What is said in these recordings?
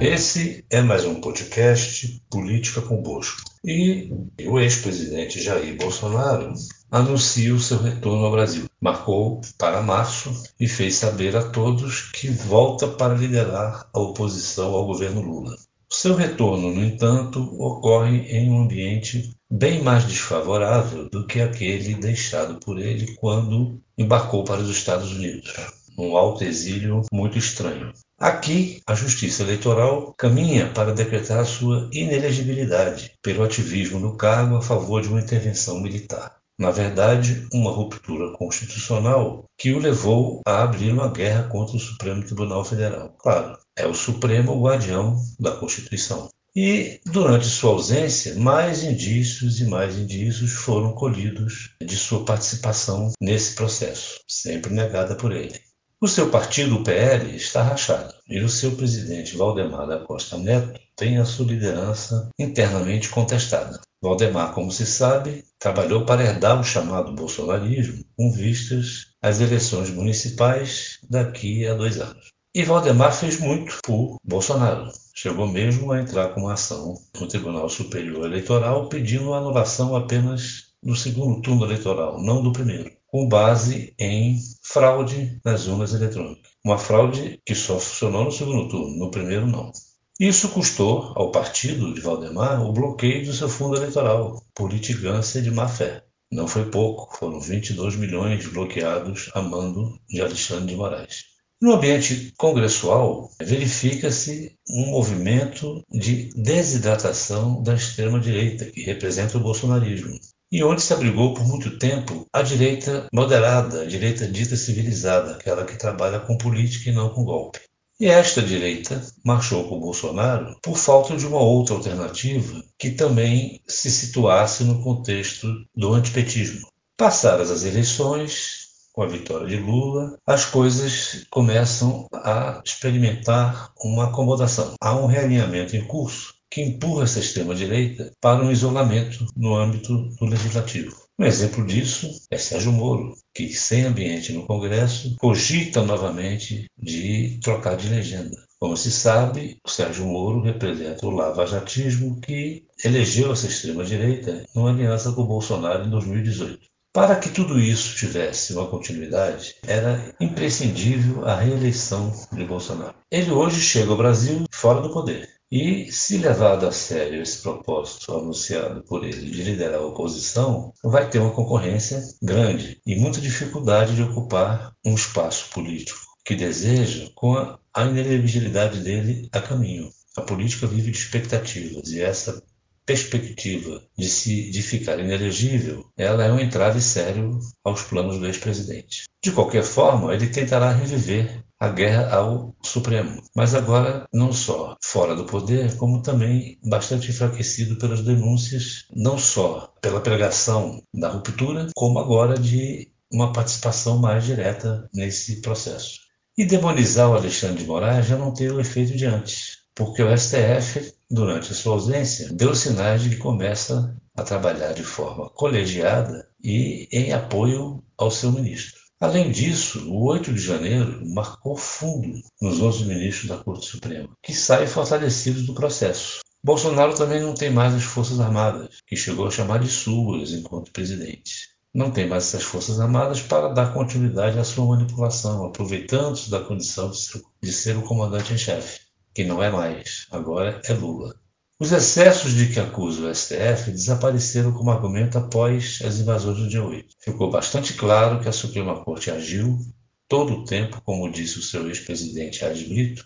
Esse é mais um podcast Política com Bosco. E o ex-presidente Jair Bolsonaro anuncia o seu retorno ao Brasil. Marcou para março e fez saber a todos que volta para liderar a oposição ao governo Lula. O seu retorno, no entanto, ocorre em um ambiente bem mais desfavorável do que aquele deixado por ele quando embarcou para os Estados Unidos um alto exílio muito estranho. Aqui, a Justiça Eleitoral caminha para decretar sua inelegibilidade pelo ativismo no cargo a favor de uma intervenção militar. Na verdade, uma ruptura constitucional que o levou a abrir uma guerra contra o Supremo Tribunal Federal. Claro, é o Supremo guardião da Constituição. E, durante sua ausência, mais indícios e mais indícios foram colhidos de sua participação nesse processo, sempre negada por ele. O seu partido, o PL, está rachado e o seu presidente, Valdemar da Costa Neto, tem a sua liderança internamente contestada. Valdemar, como se sabe, trabalhou para herdar o chamado bolsonarismo com vistas às eleições municipais daqui a dois anos. E Valdemar fez muito por Bolsonaro. Chegou mesmo a entrar com uma ação no Tribunal Superior Eleitoral pedindo a anulação apenas do segundo turno eleitoral, não do primeiro com base em fraude nas urnas eletrônicas. Uma fraude que só funcionou no segundo turno, no primeiro não. Isso custou ao partido de Valdemar o bloqueio do seu fundo eleitoral, por litigância de má fé. Não foi pouco, foram 22 milhões bloqueados a mando de Alexandre de Moraes. No ambiente congressual, verifica-se um movimento de desidratação da extrema-direita, que representa o bolsonarismo e onde se abrigou por muito tempo a direita moderada, a direita dita civilizada, aquela que trabalha com política e não com golpe. E esta direita marchou com Bolsonaro por falta de uma outra alternativa que também se situasse no contexto do antipetismo. Passadas as eleições, com a vitória de Lula, as coisas começam a experimentar uma acomodação. Há um realinhamento em curso que empurra essa extrema-direita para um isolamento no âmbito do legislativo. Um exemplo disso é Sérgio Moro, que, sem ambiente no Congresso, cogita novamente de trocar de legenda. Como se sabe, o Sérgio Moro representa o lavajatismo que elegeu essa extrema-direita numa aliança com o Bolsonaro em 2018. Para que tudo isso tivesse uma continuidade, era imprescindível a reeleição de Bolsonaro. Ele hoje chega ao Brasil fora do poder. E, se levado a sério esse propósito anunciado por ele de liderar a oposição, vai ter uma concorrência grande e muita dificuldade de ocupar um espaço político que deseja com a, inelegibilidade dele a caminho. A política vive de expectativas e essa perspectiva de, se, de ficar inelegível, ela é um entrave sério aos planos do ex-presidente. De qualquer forma, ele tentará reviver a guerra ao Supremo, mas agora não só fora do poder, como também bastante enfraquecido pelas denúncias, não só pela pregação da ruptura, como agora de uma participação mais direta nesse processo. E demonizar o Alexandre de Moraes já não teve o efeito de antes, porque o STF, durante a sua ausência, deu sinais de que começa a trabalhar de forma colegiada e em apoio ao seu ministro. Além disso, o 8 de janeiro marcou fundo nos 11 ministros da Corte Suprema, que saem fortalecidos do processo. Bolsonaro também não tem mais as Forças Armadas, que chegou a chamar de suas enquanto presidente. Não tem mais essas Forças Armadas para dar continuidade à sua manipulação, aproveitando-se da condição de ser o comandante em chefe, que não é mais, agora é Lula. Os excessos de que acusa o STF desapareceram como argumento após as invasões do dia 8. Ficou bastante claro que a Suprema Corte agiu todo o tempo, como disse o seu ex-presidente Brito,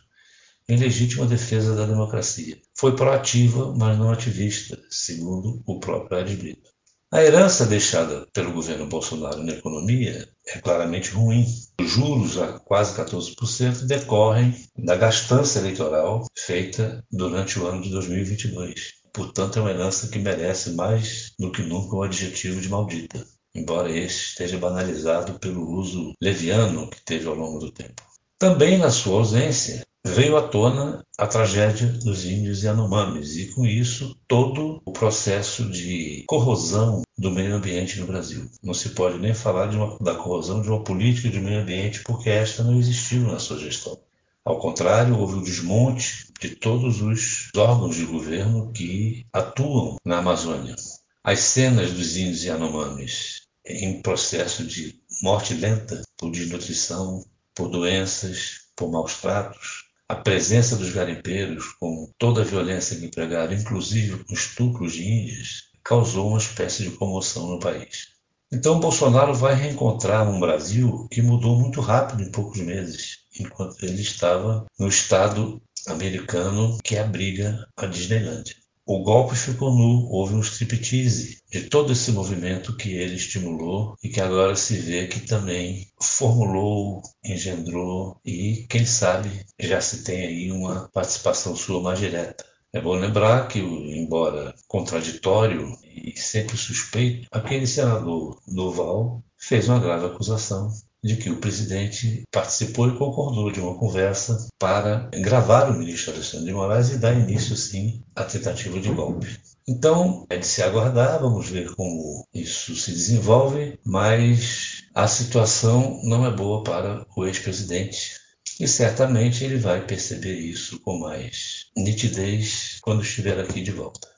em legítima defesa da democracia. Foi proativa, mas não ativista, segundo o próprio Brito. A herança deixada pelo governo Bolsonaro na economia é claramente ruim. Os juros a quase 14% decorrem da gastança eleitoral feita durante o ano de 2022. Portanto, é uma herança que merece mais do que nunca o adjetivo de maldita, embora este esteja banalizado pelo uso leviano que teve ao longo do tempo. Também na sua ausência, veio à tona a tragédia dos índios Yanomamis e, com isso, todo o processo de corrosão do meio ambiente no Brasil. Não se pode nem falar uma, da corrosão de uma política de meio ambiente porque esta não existiu na sua gestão. Ao contrário, houve o desmonte de todos os órgãos de governo que atuam na Amazônia. As cenas dos índios Yanomamis em processo de morte lenta por desnutrição, por doenças, por maus tratos, a presença dos garimpeiros com toda a violência que empregaram, inclusive com estupros de índias, causou uma espécie de comoção no país. Então Bolsonaro vai reencontrar um Brasil que mudou muito rápido em poucos meses, enquanto ele estava no estado americano que abriga a Disneylandia. O golpe ficou nu, houve um striptease de todo esse movimento que ele estimulou e que agora se vê que também formulou, engendrou e, quem sabe, já se tem aí uma participação sua mais direta. É bom lembrar que, embora contraditório e sempre suspeito, aquele senador Duval fez uma grave acusação de que o presidente participou e concordou de uma conversa para gravar o ministro Alexandre de Moraes e dar início, sim, à tentativa de golpe. Então, é de se aguardar, vamos ver como isso se desenvolve, mas a situação não é boa para o ex-presidente e certamente ele vai perceber isso com mais nitidez quando estiver aqui de volta.